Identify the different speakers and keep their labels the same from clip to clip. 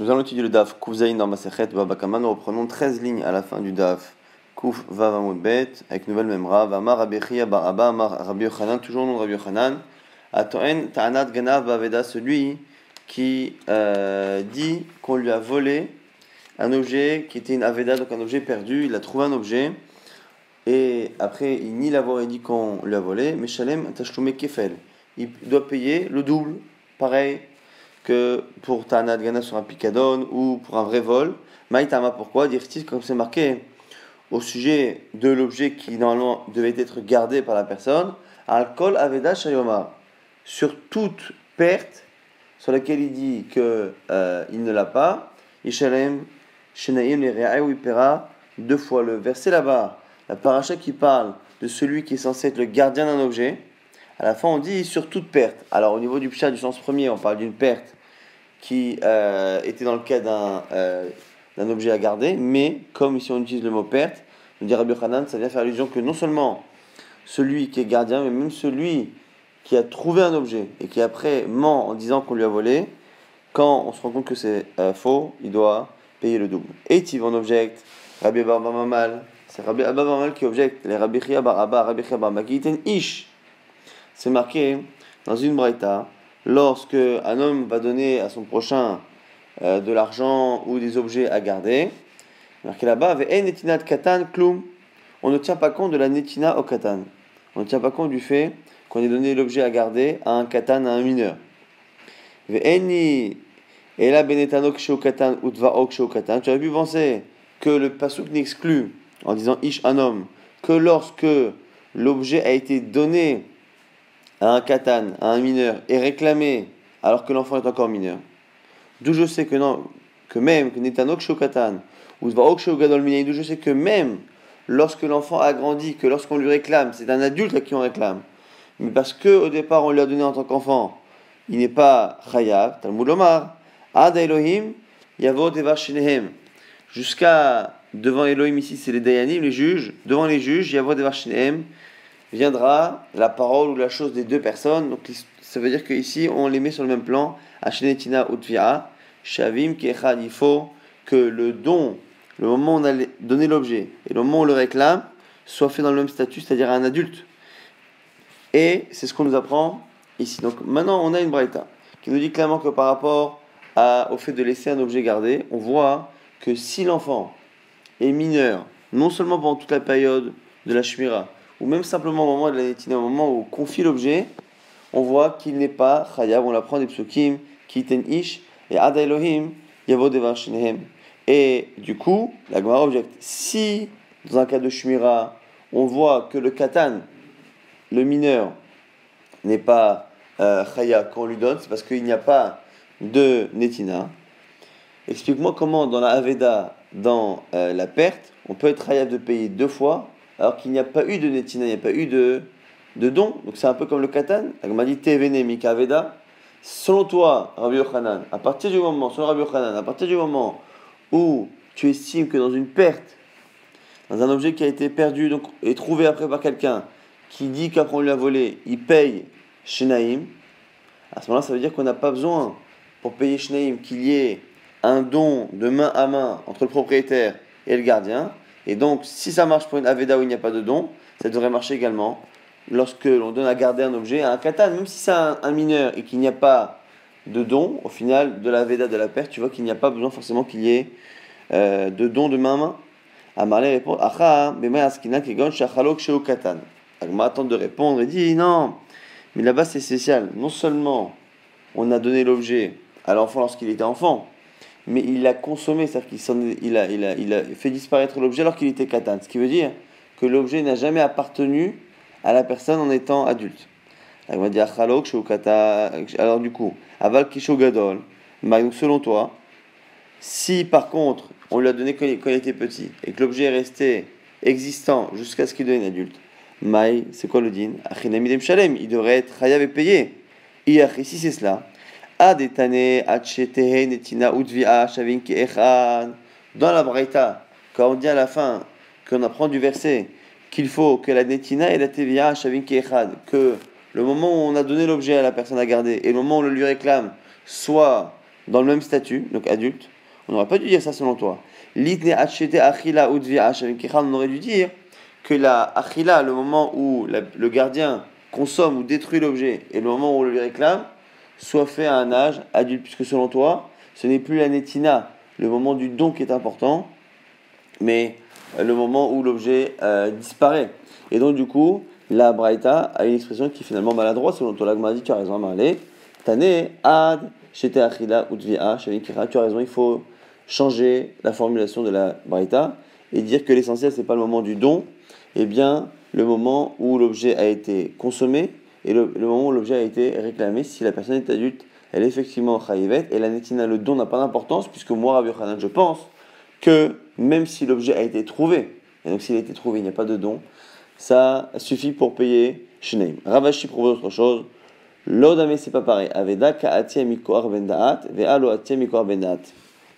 Speaker 1: Nous allons étudier le DAF Kufzaïn dans Masechet Babakama. Nous reprenons 13 lignes à la fin du DAF Kuf Vavamud Bet avec nouvelle Memra. Vamar Rabbi Bar Abba Amar Rabbi Yochanan, toujours de Rabbi Yochanan. Atoen Ta'anat Ganav Baveda, celui qui euh, dit qu'on lui a volé un objet qui était une Aveda, donc un objet perdu. Il a trouvé un objet et après il nie l'avoir et dit qu'on lui a volé. Mais Shalem Tashlume Kefel. Il doit payer le double, pareil que pour Ta'anat Gana sur un picadon ou pour un vrai vol. Maïtama, pourquoi Dire-t-il, comme c'est marqué au sujet de l'objet qui normalement devait être gardé par la personne, Alcool Aveda Shayoma, sur toute perte sur laquelle il dit qu'il euh, ne l'a pas, Ishalem il deux fois le verset là-bas, la paracha qui parle de celui qui est censé être le gardien d'un objet. À la fin, on dit sur toute perte. Alors, au niveau du pshat du sens premier, on parle d'une perte qui euh, était dans le cas euh, d'un objet à garder, mais comme ici on utilise le mot perte, on dit Rabbi Hanan, ça vient faire allusion que non seulement celui qui est gardien, mais même celui qui a trouvé un objet et qui après ment en disant qu'on lui a volé, quand on se rend compte que c'est euh, faux, il doit payer le double. Et il en objecte, Rabbi Mamal, c'est Rabbi Abba Mamal qui objecte, les Rabbi Chia Bar Abba, Rabbi Chia Bar Ish. C'est marqué dans une braïta, lorsque un homme va donner à son prochain euh, de l'argent ou des objets à garder, marqué là-bas, katan On ne tient pas compte de la netina au katan. On ne tient pas compte du fait qu'on ait donné l'objet à garder à un katan, à un mineur. Tu aurais pu penser que le pasuk n'exclut, en disant ish un homme, que lorsque l'objet a été donné à un katan, à un mineur, et réclamé alors que l'enfant est encore mineur. D'où je sais que non, que même que netanok katan ou d'où je sais que même lorsque l'enfant a grandi, que lorsqu'on lui réclame, c'est un adulte à qui on réclame, mais parce que au départ on lui a donné en tant qu'enfant, il n'est pas chayav, Talmud Omar, ad Elohim, yavo shinehem, jusqu'à devant Elohim ici c'est les dayanim, les juges, devant les juges, yavo shinehem, viendra la parole ou la chose des deux personnes. Donc ça veut dire qu'ici on les met sur le même plan. Utvia, shavim. Il faut que le don, le moment où on a donné l'objet et le moment où on le réclame, soit fait dans le même statut, c'est-à-dire à un adulte. Et c'est ce qu'on nous apprend ici. Donc maintenant on a une braïta qui nous dit clairement que par rapport au fait de laisser un objet gardé, on voit que si l'enfant est mineur, non seulement pendant toute la période de la shmira, ou même simplement au moment de la nétina, au moment où on confie l'objet, on voit qu'il n'est pas chayav, on l'apprend des psukim, kiten ish, et ad Elohim, yavo devar Et du coup, la Gemara objecte, si dans un cas de shmira, on voit que le katan, le mineur, n'est pas euh, chayav qu'on lui donne, c'est parce qu'il n'y a pas de netina. Explique-moi comment dans la Aveda, dans euh, la perte, on peut être chayav de payer deux fois alors qu'il n'y a pas eu de netina, il n'y a pas eu de, don. Donc c'est un peu comme le katan. M'a dit Mikaveda. Selon toi, Rabbi Yochanan, à partir du moment, selon Rabbi Yochanan, à partir du moment où tu estimes que dans une perte, dans un objet qui a été perdu donc, et trouvé après par quelqu'un, qui dit qu'après on lui a volé, il paye Shenaim, à ce moment-là, ça veut dire qu'on n'a pas besoin, pour payer Shenaim, qu'il y ait un don de main à main entre le propriétaire et le gardien. Et donc, si ça marche pour une Aveda où il n'y a pas de don, ça devrait marcher également lorsque l'on donne à garder un objet à un katan, même si c'est un, mineur et qu'il n'y a pas de don, au final, de la Veda de la perte, tu vois qu'il n'y a pas besoin forcément qu'il y ait euh, de don de main à main. Amarle répond Acha, askina kegon shachalok sheo katan. Agma de répondre et dit Non, mais là-bas c'est spécial. Non seulement on a donné l'objet à l'enfant lorsqu'il était enfant, mais il l'a consommé, c'est-à-dire qu'il il a, a, a fait disparaître l'objet alors qu'il était katan. Ce qui veut dire que l'objet n'a jamais appartenu à la personne en étant adulte. Alors du coup, aval kisho gadol. Selon toi, si par contre on lui a donné quand il était petit et que l'objet est resté existant jusqu'à ce qu'il devienne adulte, Maï, c'est quoi le din? Il devrait être chayav et payé. Ici c'est cela. Dans la Braïta, quand on dit à la fin, qu'on apprend du verset, qu'il faut que la netina et la TVA que le moment où on a donné l'objet à la personne à garder et le moment où on le lui réclame soit dans le même statut, donc adulte, on n'aurait pas dû dire ça selon toi. Litne achila on aurait dû dire que la achila, le moment où le gardien consomme ou détruit l'objet, et le moment où on le lui réclame, soit fait à un âge adulte, puisque selon toi, ce n'est plus la netina, le moment du don qui est important, mais le moment où l'objet euh, disparaît. Et donc, du coup, la Braïta a une expression qui est finalement maladroite, selon toi. L'agma dit Tu as raison, Marley. Ad, Tu as raison, il faut changer la formulation de la Braïta et dire que l'essentiel, ce n'est pas le moment du don, et bien le moment où l'objet a été consommé et le, moment où l'objet a été réclamé. Si la personne est adulte, elle est effectivement chayivet, et la netina, le don n'a pas d'importance, puisque moi, Rabbi Yochanan, je pense que même si l'objet a été trouvé, et donc s'il a été trouvé, il n'y a pas de don, ça suffit pour payer Shneim. Ravashi propose autre chose. L'odame, c'est pas pareil. Aveda ka'atia mikoar bendaat, ve'alo bendaat.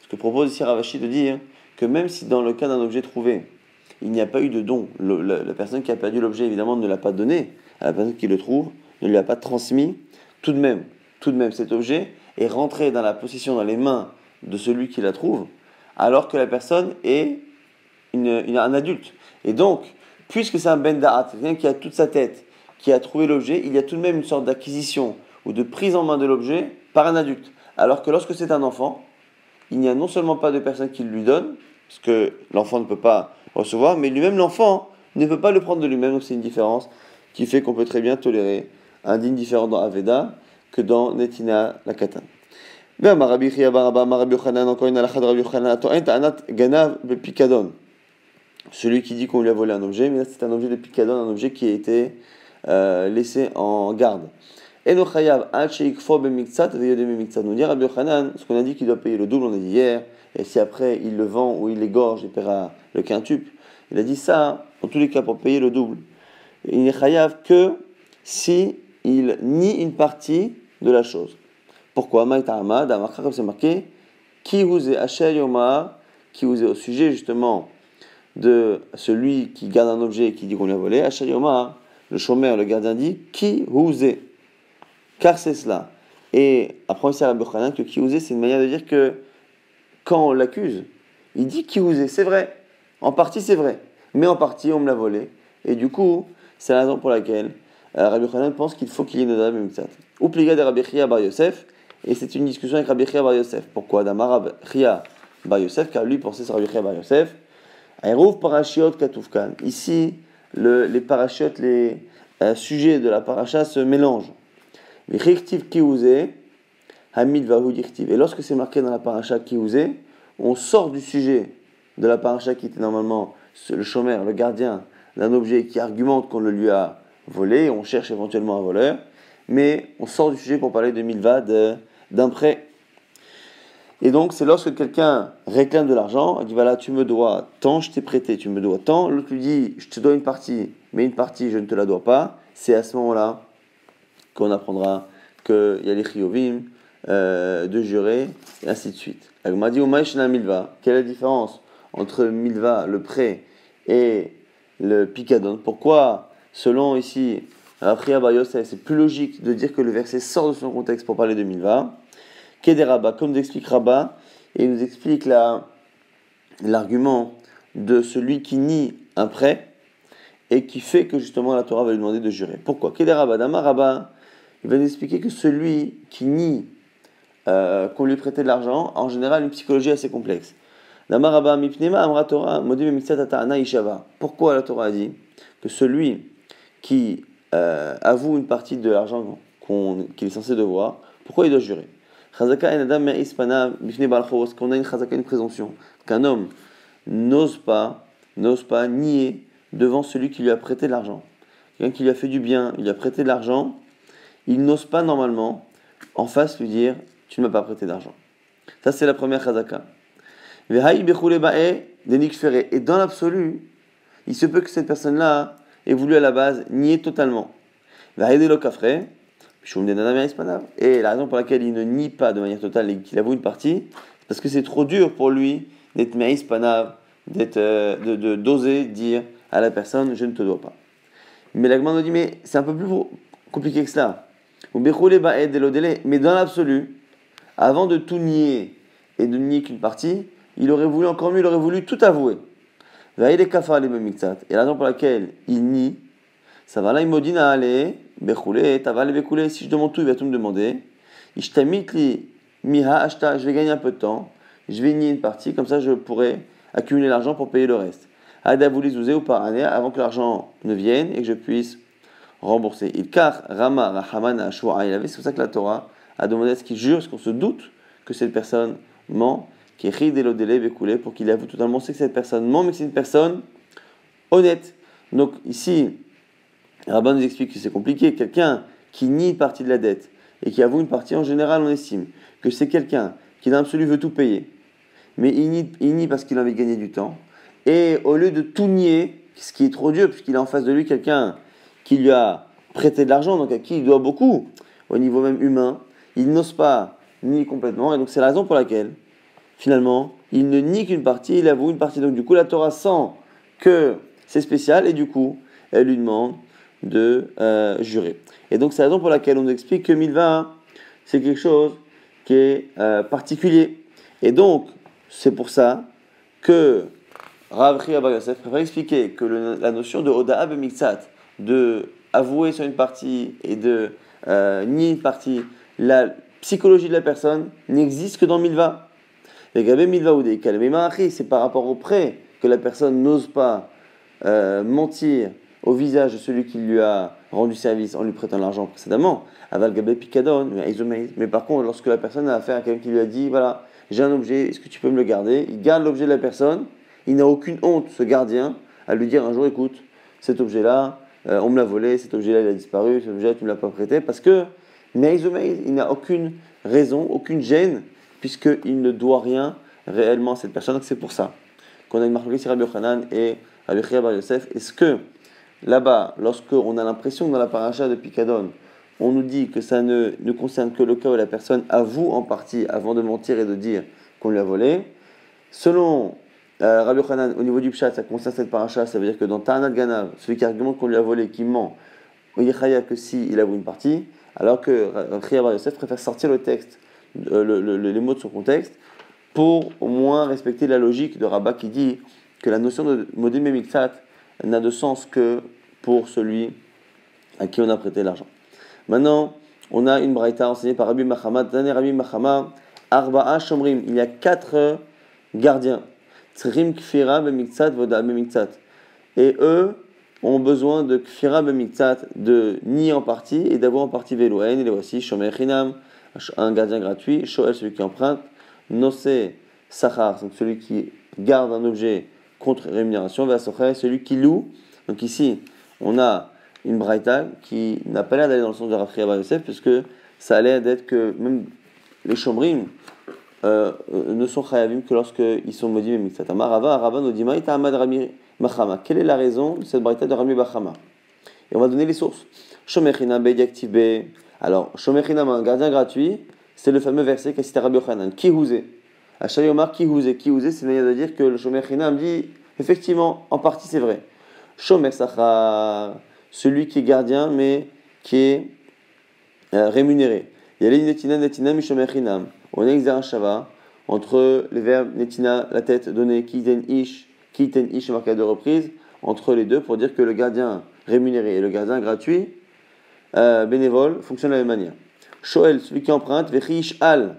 Speaker 1: Ce que propose ici Ravashi de dire que même si dans le cas d'un objet trouvé, il n'y a pas eu de don, la, personne qui a perdu l'objet évidemment ne l'a pas donné la personne qui le trouve, ne lui a pas transmis, tout de même, tout de même cet objet est rentré dans la possession, dans les mains de celui qui la trouve, alors que la personne est un adulte. Et donc, puisque c'est un ben da'at, quelqu'un qui a toute sa tête, qui a trouvé l'objet, il y a tout de même une sorte d'acquisition ou de prise en main de l'objet par un adulte. Alors que lorsque c'est un enfant, il n'y a non seulement pas de personne qui le lui donne, parce que l'enfant ne peut pas recevoir, mais lui-même l'enfant ne peut pas le prendre de lui-même, donc c'est une différence qui fait qu'on peut très bien tolérer un digne différent dans Aveda que dans Netina la Katan. encore une celui qui dit qu'on lui a volé un objet, mais c'est un objet de picadon, un objet qui a été euh, laissé en garde. Nous dit Rabbi ce qu'on a dit qu'il doit payer le double, on a dit hier, et si après il le vend ou il l'égorge, il paiera le quintuple. Il a dit ça, en tous les cas, pour payer le double. Il n'est chayav que si il nie une partie de la chose. Pourquoi? Maïta'amad, comme c'est marqué, qui vous est qui vous est au sujet justement de celui qui garde un objet et qui dit qu'on lui a volé, Ashayoma, le chômeur, le gardien dit qui vous est? Car c'est cela. Et après, on à Rabbi que qui vous est, c'est une manière de dire que quand on l'accuse, il dit qui vous est, c'est vrai. En partie, c'est vrai. Mais en partie, on me l'a volé. Et du coup, c'est la raison pour laquelle euh, Rabbi Khanan pense qu'il faut qu'il y ait une Nadav Mitzat. Ou pliga de Rabbi Chia Bar Yosef. Et c'est une discussion avec Rabbi Chia Bar Yosef. Pourquoi Damar Rabbi Chia Bar Yosef, car lui pensait sur Rabbi Chia Bar Yosef. Katufkan. Ici, le, les parachutes, les euh, sujets de la paracha se mélangent. Hamid Et lorsque c'est marqué dans la paracha kiouze, on sort du sujet de la paracha qui était normalement le chômeur, le gardien d'un objet qui argumente qu'on le lui a volé, on cherche éventuellement un voleur, mais on sort du sujet pour parler de milva, d'un prêt. Et donc, c'est lorsque quelqu'un réclame de l'argent, il dit voilà, tu me dois tant, je t'ai prêté, tu me dois tant. L'autre lui dit je te dois une partie, mais une partie, je ne te la dois pas. C'est à ce moment-là qu'on apprendra qu'il y a les chiyovim, euh, de jurer, et ainsi de suite. m'a dit milva. Quelle est la différence entre milva, le prêt, et le picadon Pourquoi, selon ici, c'est plus logique de dire que le verset sort de son contexte pour parler de milva Kederaba, comme nous explique Rabat, et il nous explique l'argument de celui qui nie un prêt et qui fait que justement la Torah va lui demander de jurer. Pourquoi? Kederaba, Damaraba, il va nous expliquer que celui qui nie euh, qu'on lui prêtait de l'argent, en général, une psychologie assez complexe. Pourquoi la Torah a dit que celui qui euh, avoue une partie de l'argent qu'il est censé devoir, pourquoi il doit jurer? Chazaka qu'on a une chazaka, une présomption, qu'un homme n'ose pas, n'ose pas nier devant celui qui lui a prêté de l'argent. Quelqu'un qui lui a fait du bien, il lui a prêté de l'argent, il n'ose pas normalement en face lui dire Tu ne m'as pas prêté d'argent. Ça, c'est la première chazaka. Et dans l'absolu, il se peut que cette personne-là ait voulu à la base nier totalement. Et la raison pour laquelle il ne nie pas de manière totale et qu'il avoue une partie, c'est parce que c'est trop dur pour lui d'être maïs panav, d'être, euh, de, d'oser dire à la personne je ne te dois pas. Mais l'agman nous dit mais c'est un peu plus compliqué que cela. Mais dans l'absolu, avant de tout nier et de nier qu'une partie, il aurait voulu encore mieux, il aurait voulu tout avouer. Et la raison pour laquelle il nie, ça va là, il modina aller, bechoulé, tavale si je demande tout, il va tout me demander. je vais gagner un peu de temps, je vais nier une partie, comme ça je pourrai accumuler l'argent pour payer le reste. Ada zouzé ou par année, avant que l'argent ne vienne et que je puisse rembourser. Il car Rama Rahamana c'est pour ça que la Torah a demandé à ce qu'il jure, parce qu'on se doute que cette personne ment, qui est délai coulé pour qu'il avoue totalement c'est que cette personne ment, mais c'est une personne honnête. Donc ici, Rabban nous explique que c'est compliqué. Quelqu'un qui nie une partie de la dette et qui avoue une partie, en général, on estime que c'est quelqu'un qui dans l'absolu veut tout payer, mais il nie, parce qu'il a envie de gagner du temps. Et au lieu de tout nier, ce qui est trop dur, puisqu'il a en face de lui quelqu'un qui lui a prêté de l'argent, donc à qui il doit beaucoup, au niveau même humain, il n'ose pas nier complètement. Et donc c'est la raison pour laquelle, finalement, il ne nie qu'une partie, il avoue une partie. Donc du coup, la Torah sent que c'est spécial et du coup, elle lui demande de euh, jurer. Et donc c'est la raison pour laquelle on nous explique que Milva, c'est quelque chose qui est euh, particulier. Et donc, c'est pour ça que Rav Chia Yosef préfère expliquer que la notion de Oda'a Mixat, de avouer sur une partie et de euh, nier une partie, la psychologie de la personne n'existe que dans Milva. C'est par rapport au prêt que la personne n'ose pas euh, mentir au visage de celui qui lui a rendu service en lui prêtant l'argent précédemment. Aval Picadon, mais par contre, lorsque la personne a affaire à quelqu'un qui lui a dit voilà, j'ai un objet, est-ce que tu peux me le garder? Il garde l'objet de la personne, il n'a aucune honte, ce gardien, à lui dire un jour écoute, cet objet-là, euh, on me l'a volé, cet objet-là il a disparu, cet objet-là tu ne l'as pas prêté, parce que il n'a aucune raison, aucune gêne, puisqu'il ne doit rien réellement à cette personne. Donc c'est pour ça qu'on a une marque sur Rabbi Yochanan et Rabbi Bar Yosef. Est-ce que là-bas, lorsqu'on a l'impression dans la paracha de Picadon, on nous dit que ça ne, ne concerne que le cas où la personne avoue en partie avant de mentir et de dire qu'on lui a volé, selon euh, Rabbi Khanan, au niveau du pshat, ça concerne cette paracha, ça veut dire que dans Ta'anat Ganav, celui qui argumente qu'on lui a volé, qui ment, il a que si il avoue une partie, alors que Rabbi Yosef préfère sortir le texte, euh, les mots de son contexte, pour au moins respecter la logique de Rabat qui dit que la notion de Modim Memiksat n'a de sens que pour celui à qui on a prêté l'argent. Maintenant, on a une braïta enseignée par Rabbi Mahama, Rabbi Mahama, Arba'a Shomrim. Il y a quatre gardiens. Et eux ont besoin de Kfira Bemiktsat, de nier en partie et d'avoir en partie Veloen. Et les voici Shomer Chinam, un gardien gratuit, Shoel, celui qui emprunte, Nosé Sachar, donc celui qui garde un objet contre rémunération, Vasocher, celui qui loue. Donc ici, on a une braïta qui n'a pas l'air d'aller dans le sens de Rafri Yosef, puisque ça a l'air d'être que même les chomrim, euh, ne sont chayavim que lorsqu'ils sont Machama. Quelle est la raison de cette braïta de Rami Bachama? Et on va donner les sources. Shomechinam Beidiaktibe. Alors, Shomechinam, un gardien gratuit, c'est le fameux verset qu'a cité Rabbi Yochanan. Kihouze. Achayomar Kihouze. Kihouze, c'est une manière de dire que le Shomechinam dit effectivement, en partie c'est vrai. Shomer celui qui est gardien mais qui est euh, rémunéré. Il y a les Netina Netina Mishomechinam on a un shava entre les verbes netina, la tête, donner, kiten ish, kiten ish, marqué à deux reprises, entre les deux pour dire que le gardien rémunéré et le gardien gratuit, euh, bénévole, fonctionnent de la même manière. Shoel, celui qui emprunte, vechish al,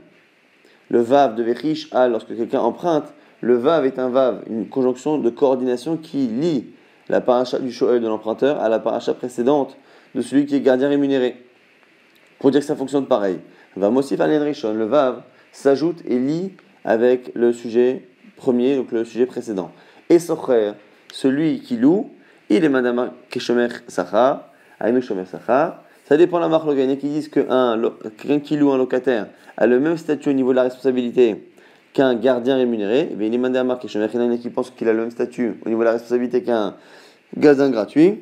Speaker 1: le vav de vechish al, lorsque quelqu'un emprunte, le vav est un vav, une conjonction de coordination qui lie la paracha du shoel de l'emprunteur à la paracha précédente de celui qui est gardien rémunéré. Pour dire que ça fonctionne pareil. Va Mosif Rishon, le Vav, s'ajoute et lie avec le sujet premier, donc le sujet précédent. Et Socher, celui qui loue, il est Madame Keshomer Sacha, Ainu Shomer Sacha. Ça dépend de la marque logane qui disent qu'un quelqu'un qui loue un locataire a le même statut au niveau de la responsabilité qu'un gardien rémunéré. Et il est Madame Keshomer qui pense qu'il a le même statut au niveau de la responsabilité qu'un gardien gratuit.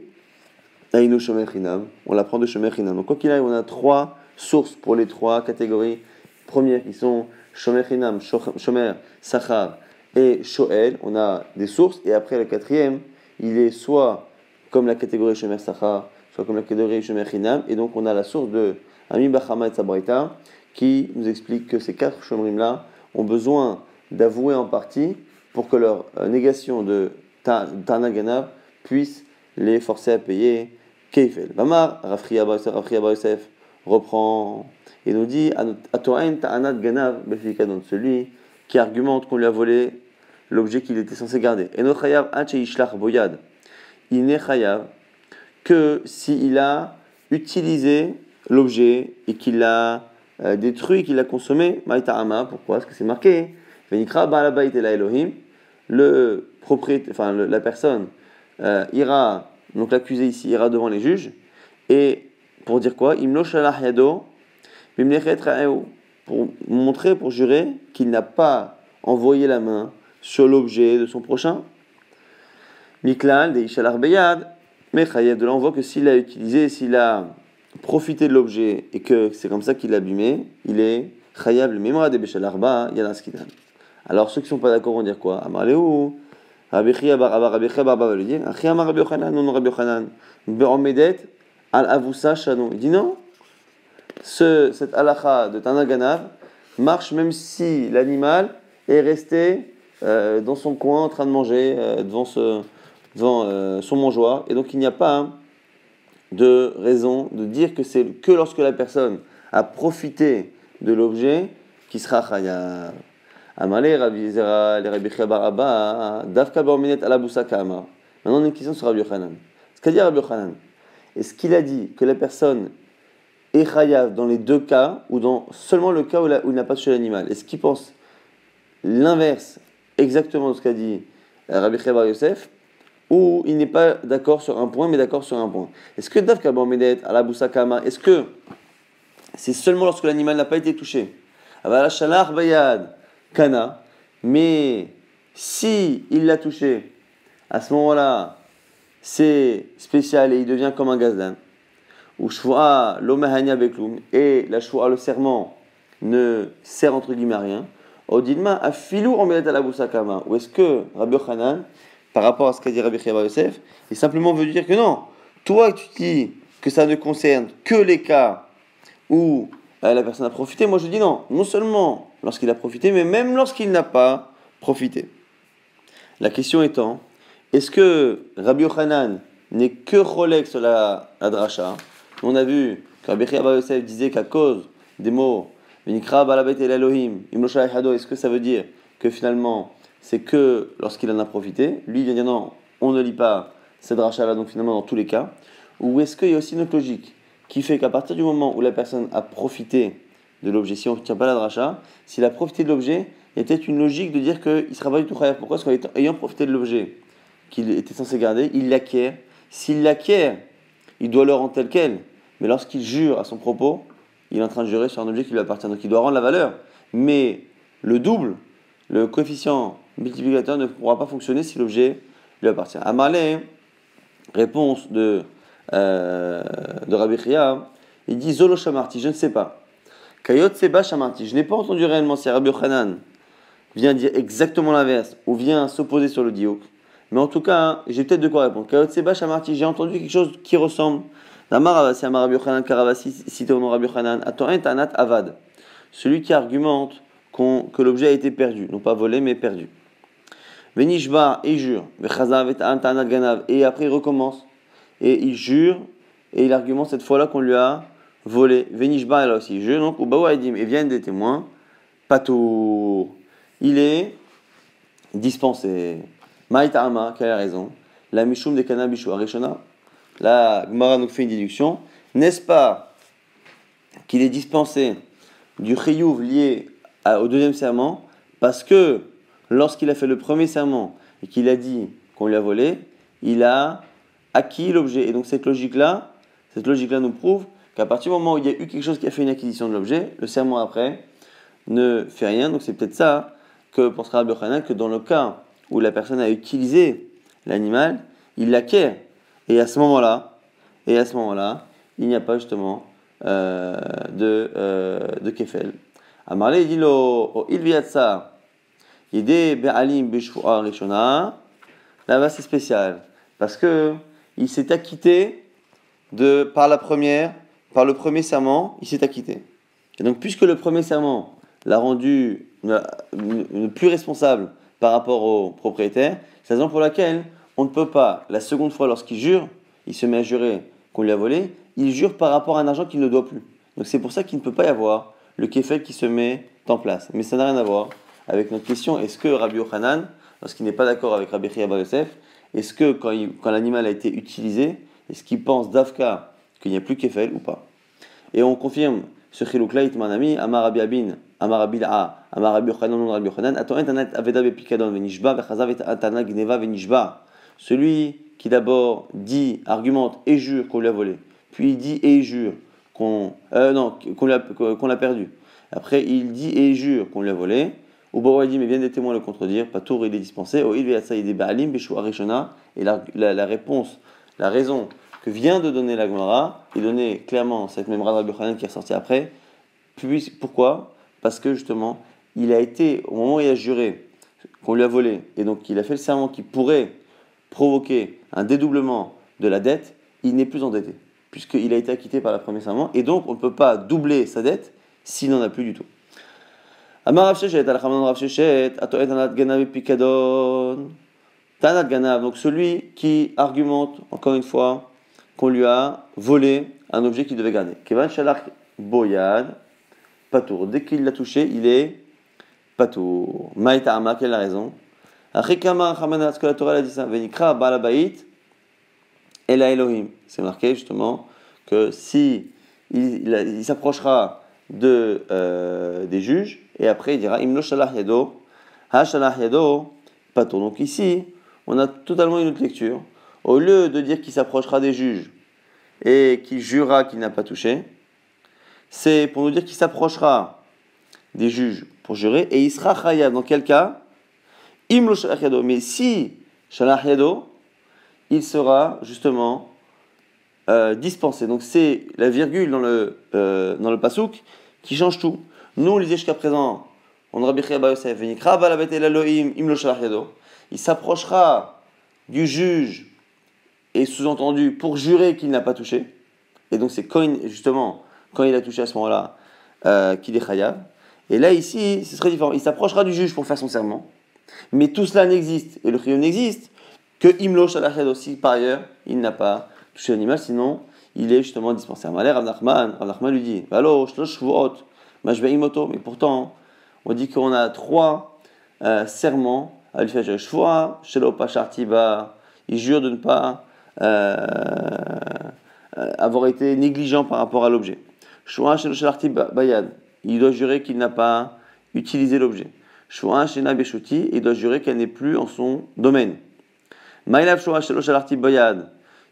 Speaker 1: On l'apprend de Shomer Donc, quoi qu'il arrive, on a trois sources pour les trois catégories premières qui sont Shomer Hinam, Shomer Sachar et Shoel. On a des sources. Et après, le quatrième, il est soit comme la catégorie Shomer Sachar, soit comme la catégorie Shomer Hinam. Et donc, on a la source de Ami Bachama et Sabraita qui nous explique que ces quatre chomrim-là ont besoin d'avouer en partie pour que leur euh, négation de Tanagana puisse les forcer à payer Keifel. Vamar, Rafri Yosef reprend et nous dit Ganav celui qui argumente qu'on lui a volé l'objet qu'il était censé garder. Il n'est Chayav que s'il a utilisé l'objet et qu'il l'a euh, détruit, qu'il l'a consommé, Maïta'ama, pourquoi? Parce que c'est marqué la Elohim, le propriétaire, enfin la personne euh, ira, donc l'accusé ici ira devant les juges, et pour dire quoi? Pour montrer, pour jurer qu'il n'a pas envoyé la main sur l'objet de son prochain. Miklal, de mais de là on voit que s'il a utilisé, s'il a profité de l'objet et que c'est comme ça qu'il l'a abîmé, il est Chayav le mémoire des Béchalarba, Yalaskidan. Alors ceux qui ne sont pas d'accord vont dire quoi? Non. Il dit non, ce, cette halakha de Tanaganav marche même si l'animal est resté euh, dans son coin en train de manger euh, devant, ce, devant euh, son mangeoire. Et donc il n'y a pas de raison de dire que c'est que lorsque la personne a profité de l'objet qui sera chayav. Amalé, Rabbi Zera, les Rabbi Chabaraba, Dafka Borminet Alabusa Kama. Maintenant, on a une question sur Rabbi Yochanan. Ce qu'a dit Rabbi Yochanan, est-ce qu'il a dit que la personne est chayav dans les deux cas ou dans seulement le cas où, il n'a pas tué l'animal? Est-ce qu'il pense l'inverse exactement de ce qu'a dit Rabbi Chabar Yosef? Ou il n'est pas d'accord sur un point mais d'accord sur un point Est-ce que Dafka Borminet Alabusa Kama, est-ce que c'est seulement lorsque l'animal n'a pas été touché? Shalach Bayad Kana, mais si il l'a touché, à ce moment-là, c'est spécial et il devient comme un gazdan. Ou shvoa l'omahania bekloum, et la shvoa, le serment, ne sert entre guillemets à rien. Odilma afilou en à la boussakama. Ou est-ce que Rabbi Hanan, par rapport à ce qu'a dit Rabbi Cheba Yosef, il simplement veut dire que non, toi tu dis que ça ne concerne que les cas où euh, la personne a profité, moi je dis non, non seulement lorsqu'il a profité, mais même lorsqu'il n'a pas profité. La question étant, est-ce que Rabbi Yochanan n'est que Cholek sur la, la dracha? On a vu que Rabbi Yosef disait qu'à cause des mots est-ce que ça veut dire que finalement c'est que lorsqu'il en a profité Lui il vient dire non, on ne lit pas cette dracha là, donc finalement dans tous les cas. Ou est-ce qu'il y a aussi une autre logique qui fait qu'à partir du moment où la personne a profité de l'objet, si on ne retient pas la dracha, s'il a profité de l'objet, il y a peut-être une logique de dire qu'il ne sera pas du tout khayaf. Pourquoi? Parce qu'ayant profité de l'objet qu'il était censé garder, il l'acquiert. S'il l'acquiert, il doit le rendre tel quel. Mais lorsqu'il jure à son propos, il est en train de jurer sur un objet qui lui appartient. Donc il doit rendre la valeur. Mais le double, le coefficient multiplicateur ne pourra pas fonctionner si l'objet lui appartient. Amalé, réponse de euh, de Rabbi Chia, il dit Zolo Shamarti, je ne sais pas. Kayot Seba Shamarti, je n'ai pas entendu réellement si Rabbi Hanan vient dire exactement l'inverse ou vient s'opposer sur le diouk. Mais en tout cas, j'ai peut-être de quoi répondre. Kayot Seba Shamarti, j'ai entendu quelque chose qui ressemble. Namar c'est Rabbi Hanan Karavasi, cité au nom Rabbi Hanan. Avad. Celui qui argumente que l'objet a été perdu, non pas volé mais perdu. Venishba et jure. Et après il recommence et il jure, et il argumente cette fois-là qu'on lui a volé. Venishba, là aussi, jure, donc, ou et viennent des témoins, tout. Il est dispensé. Maïtama, quelle la raison? La Mishum de Kanabishu Arishona. La Gemara nous fait une déduction. N'est-ce pas qu'il est dispensé du Chiyuv lié au deuxième serment? Parce que lorsqu'il a fait le premier serment et qu'il a dit qu'on lui a volé, il a acquis l'objet. Et donc cette logique-là, cette logique-là nous prouve qu'à partir du moment où il y a eu quelque chose qui a fait une acquisition de l'objet, le serment après ne fait rien. Donc c'est peut-être ça que pensera Rabbi que dans le cas où la personne a utilisé l'animal, il l'acquiert. Et à ce moment-là, et à ce moment-là, il n'y a pas justement euh, de, euh. Amarle dit rishona. Là-bas c'est spécial parce que il s'est acquitté de, par la première, par le premier serment, il s'est acquitté. Et donc, puisque le premier serment l'a rendu plus responsable par rapport au propriétaire, c'est la raison pour laquelle on ne peut pas, la seconde fois lorsqu'il jure, il se met à jurer qu'on lui a volé, il jure par rapport à un argent qu'il ne doit plus. Donc c'est pour ça qu'il ne peut pas y avoir le kéfel qui se met en place. Mais ça n'a rien à voir avec notre question est-ce que Rabbi Yochanan, lorsqu'il n'est pas d'accord avec Rabbi Chia Yosef, est-ce que quand, l'animal a été utilisé, est-ce qu'il pense d'Afka qu'il n'y a plus kéfel ou pas? Et on confirme ce chilouk-là, Itmanami, Amar Rabbi Abin, Amar Rabbi La'a, Amar Rabbi Yochanan, non Rabbi Yochanan, Aveda Bepikadon Venishba, Vechazav Atana Gneva Venishba. Celui qui d'abord dit, argumente et jure qu'on lui a volé, puis il dit et jure qu'on euh, non, qu'on l'a, perdu. Après, il dit et jure qu'on lui a volé. Ou dit, mais vient des témoins le contredire. Patour, il est dispensé. Et la, la, réponse, la raison que vient de donner la Gemara est donnée clairement cette même Rabbi qui est ressortie après. Puis, pourquoi? Parce que justement, il a été, au moment où il a juré qu'on lui a volé, et donc il a fait le serment qui pourrait provoquer un dédoublement de la dette, il n'est plus endetté, puisqu'il a été acquitté par la première serment, et donc on ne peut pas doubler sa dette s'il n'en a plus du tout. Amar Tanat Ganav, donc celui qui argumente, encore une fois, qu'on lui a volé un objet qu'il devait garder. Dès qu'il l'a touché, il est Patour. Maïta Ama, quelle est la raison Achikama ce la Torah. Venikra Ela Elohim. C'est marqué justement que si s'approchera de, euh, des juges, et après il dira Imlo Shalach Yado, Ha Shalach Yado, Patour. Donc ici, on a totalement une autre lecture. Au lieu de dire qu'il s'approchera des juges et qu'il jurera qu'il n'a pas touché, c'est pour nous dire qu'il s'approchera des juges pour jurer et il sera khayab. Dans quel cas? Imlo yado. Mais si shalach yado, il sera justement euh, dispensé. Donc c'est la virgule dans le, euh, dans le pasouk qui change tout. Nous, on lisait jusqu'à présent, on il s'approchera du juge et sous-entendu pour jurer qu'il n'a pas touché. Et donc c'est quand justement quand il a touché à ce moment-là euh, qu'il est chayav. Et là ici, ce serait différent. Il s'approchera du juge pour faire son serment. Mais tout cela n'existe, et le chiyuv n'existe, que imlo aussi, par ailleurs, il n'a pas touché l'animal, sinon il est justement dispensé. Rav Nachman, lui dit, mais pourtant, on dit qu'on a trois euh, serments à lui faire. Il jure de ne pas euh, euh, avoir été négligent par rapport à l'objet. Il doit jurer qu'il n'a pas utilisé l'objet. Il doit jurer qu'elle n'est plus en son domaine.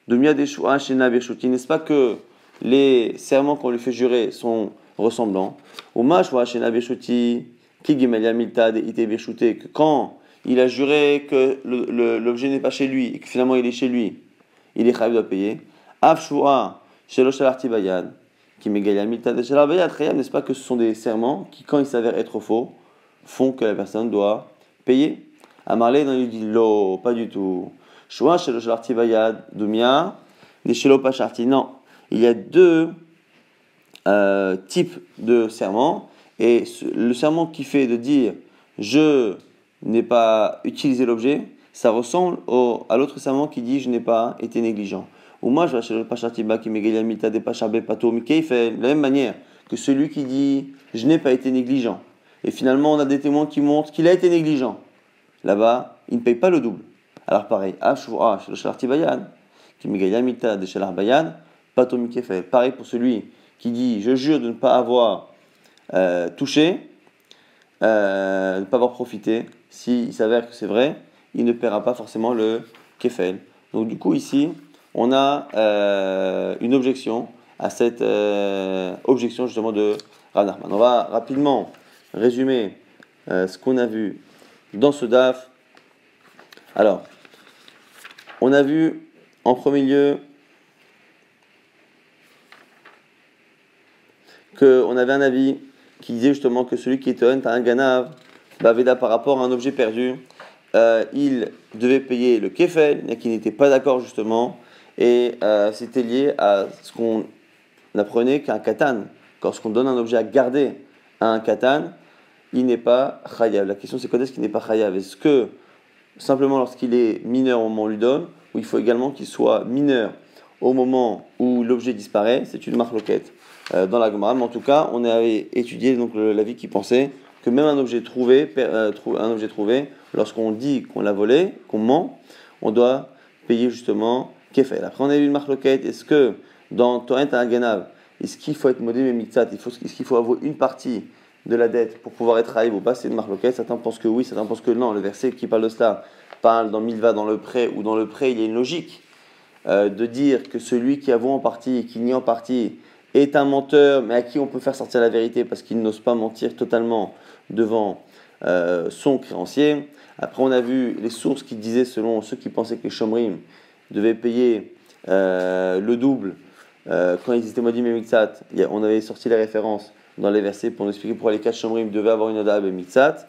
Speaker 1: N'est-ce pas que les serments qu'on lui fait jurer sont ressemblants que quand il a juré que l'objet n'est pas chez lui et que finalement il est chez lui, il est chayav de payer. Afshua, shelosh bayad, qui megaya milta de bayad, n'est-ce pas que ce sont des serments qui, quand ils s'avèrent être faux, font que la personne doit payer Amarle, non, il dit lo, pas du tout. Shelosh bayad, dumia. Non, il y a deux euh, types de serments. Et le serment qui fait de dire je n'ai pas utilisé l'objet, ça ressemble au, à l'autre serment qui dit je n'ai pas été négligent. Ou moi, je vais chez le Pachatiba qui mita de Pachabe Pato fait de la même manière que celui qui dit je n'ai pas été négligent. Et finalement, on a des témoins qui montrent qu'il a été négligent. Là-bas, il ne paye pas le double. Alors pareil, Ashua, chez le Shalartibayan, qui mita de Shalarbayan, Pato fait. Pareil pour celui qui dit je jure de ne pas avoir euh, touché, euh, de ne pas avoir profité, s'il s'avère que c'est vrai, il ne paiera pas forcément le kefel. Donc du coup ici, on a euh, une objection à cette objection justement de Rav On va rapidement résumer ce qu'on a vu dans ce DAF. Alors, on a vu en premier lieu qu'on avait un avis qui disait justement que celui qui est un un ganav, baveda par rapport à un objet perdu, euh, il devait payer le kefel, qui n'était pas d'accord justement, et euh, c'était lié à ce qu'on apprenait qu'un katan, lorsqu'on donne un objet à garder à un katan, il n'est pas chayav. La question c'est quand est-ce qu'il n'est pas chayav? Est-ce que simplement lorsqu'il est mineur au moment où on lui donne, ou il faut également qu'il soit mineur au moment où l'objet disparaît C'est une marque loquette euh, dans la Gemara. Mais en tout cas, on avait étudié donc l'avis qui pensait que même un objet trouvé, euh, un objet trouvé, lorsqu'on dit qu'on l'a volé, qu'on ment, on doit payer justement Kefel. Après, on a vu une marque loquette. Est-ce que dans Torrent à Ganav, est-ce qu'il faut être modé mais Est-ce qu'il faut avoir une partie de la dette pour pouvoir être raïb ou pas, c'est une locale. Certains pensent que oui, certains pensent que non. Le verset qui parle de cela parle dans Milva, dans le prêt, ou dans le prêt, il y a une logique euh, de dire que celui qui avoue en partie et qui nie en partie est un menteur, mais à qui on peut faire sortir la vérité parce qu'il n'ose pas mentir totalement devant euh, son créancier. Après, on a vu les sources qui disaient, selon ceux qui pensaient que les Shomrim devaient payer euh, le double quand ils étaient maudits Mixat. On avait sorti les références dans les versets pour nous expliquer pourquoi les quatre chambrim devaient avoir une oda mitzat.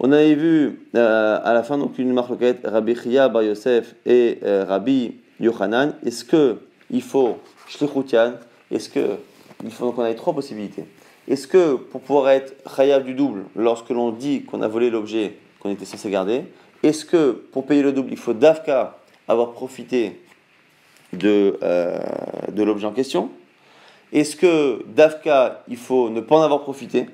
Speaker 1: On avait vu euh, à la fin donc une marloquette Rabbi Chia Bar Yosef et euh, Rabbi Yochanan. Est-ce que il faut shlichutian Est-ce que il faut donc on a trois possibilités. Est-ce que pour pouvoir être chayab du double lorsque l'on dit qu'on a volé l'objet qu'on était censé garder, est-ce que pour payer le double il faut d'Afka avoir profité de, euh, de l'objet en question? Est-ce que d'Afka, il faut ne pas en avoir profité?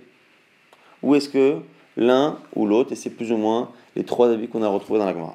Speaker 1: Ou est-ce que l'un ou l'autre, et c'est plus ou moins les trois avis qu'on a retrouvés dans la Gemara